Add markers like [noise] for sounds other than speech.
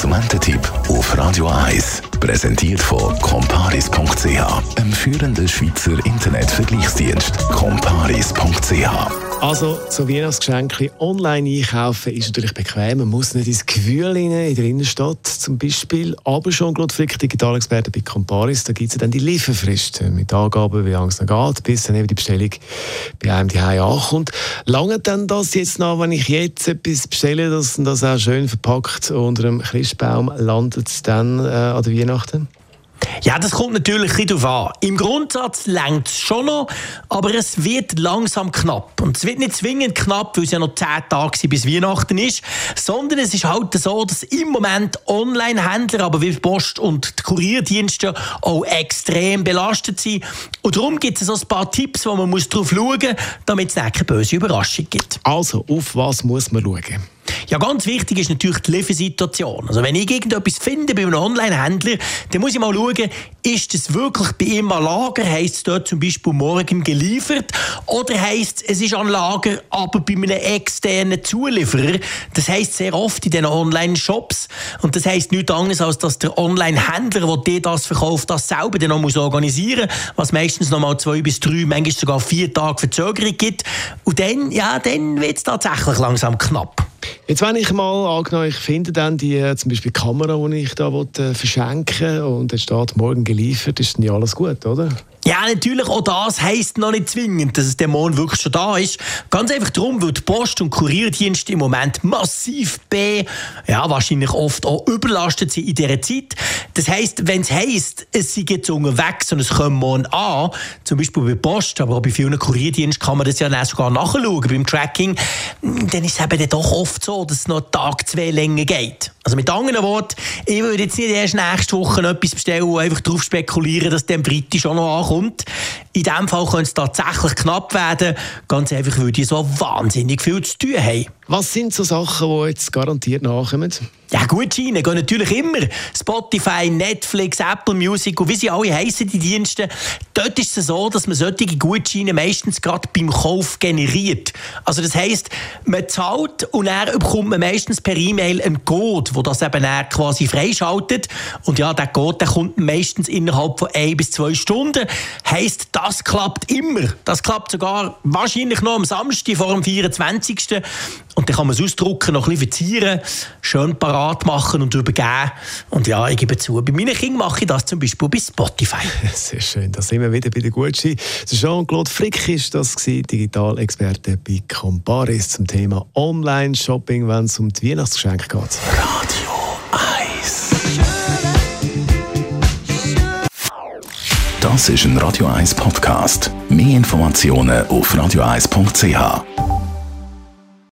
Konsumententipp auf Radio 1. Präsentiert von comparis.ch, einem führenden Schweizer Internetvergleichsdienst. comparis.ch also, so Weihnachtsgeschenke online einkaufen ist natürlich bequem. Man muss nicht ins Gewühl in der Innenstadt zum Beispiel. Aber schon, Claude Frick, Digitalexperte bei Comparis, da gibt es dann die Lieferfrist mit Angaben, wie lange es noch geht, bis dann eben die Bestellung bei einem die ankommt. Lange dann das jetzt noch, wenn ich jetzt etwas bestelle, dass das auch schön verpackt unter einem Christbaum landet dann äh, an der Weihnachten? Ja, das kommt natürlich ein darauf an. Im Grundsatz längt es schon noch, aber es wird langsam knapp. Und es wird nicht zwingend knapp, weil es ja noch zehn Tage bis Weihnachten ist, sondern es ist halt so, dass im Moment Online-Händler, aber wie Post und die Kurierdienste auch extrem belastet sind. Und darum gibt es so ein paar Tipps, wo man drauf schauen muss, damit es keine böse Überraschung gibt. Also, auf was muss man schauen? Ja, ganz wichtig ist natürlich die Liefersituation. Also wenn ich irgendetwas finde bei einem Online-Händler, dann muss ich mal schauen, ist es wirklich bei ihm an Lager? Heißt es dort zum Beispiel morgen geliefert? Oder heißt es, es ist an Lager, aber bei einem externen Zulieferer? Das heißt sehr oft in diesen Online-Shops. Und das heißt nichts anderes, als dass der Online-Händler, der dir das verkauft, das selber dann noch organisieren muss, was meistens noch mal zwei bis drei, manchmal sogar vier Tage Verzögerung gibt. Und dann, ja, dann wird es tatsächlich langsam knapp. Jetzt, wenn ich mal angenommen, ich finde dann die äh, zum Beispiel Kamera, die ich da will, äh, verschenken und es steht morgen geliefert, ist dann ja alles gut, oder? Ja, natürlich, auch das heisst noch nicht zwingend, dass es der Mond wirklich schon da ist. Ganz einfach darum, weil die Post- und Kurierdienste im Moment massiv B, ja, wahrscheinlich oft auch überlastet sind in dieser Zeit. Das heisst, wenn es heisst, es sind jetzt unterwegs und es kommen morgen an, zum Beispiel bei Post, aber auch bei vielen Kurierdiensten kann man das ja dann sogar nachschauen beim Tracking, dann ist es eben dann doch oft so, dass es noch Tag, zwei länger geht. Also mit anderen Worten, ich würde jetzt nicht erst nächste Woche etwas bestellen und einfach darauf spekulieren, dass der Freitag schon noch ankommt. In diesem Fall könnte es tatsächlich knapp werden, ganz einfach, weil die so wahnsinnig viel zu tun haben. Was sind so Sachen, die jetzt garantiert nachkommen? Ja, Gutscheine gehen natürlich immer. Spotify, Netflix, Apple Music und wie sie alle heissen, die Dienste. Dort ist es so, dass man solche Gutscheine meistens gerade beim Kauf generiert. Also das heisst, man zahlt und dann bekommt man meistens per E-Mail einen Code, der das eben dann quasi freischaltet. Und ja, der Code der kommt meistens innerhalb von ein bis zwei Stunden. Heisst, das klappt immer. Das klappt sogar wahrscheinlich noch am Samstag vor dem 24. Und dann kann man es ausdrucken, noch ein bisschen verzieren, schön parat machen und übergeben. Und ja, ich gebe zu, bei meinen Kindern mache ich das zum Beispiel bei Spotify. [laughs] Sehr schön, da sind wir wieder bei der Gutschein. Jean-Claude Frick ist das Digitalexperte bei Comparis zum Thema Online-Shopping, wenn es um die Weihnachtsgeschenke geht. Radio 1 Das ist ein Radio 1 Podcast. Mehr Informationen auf radio1.ch.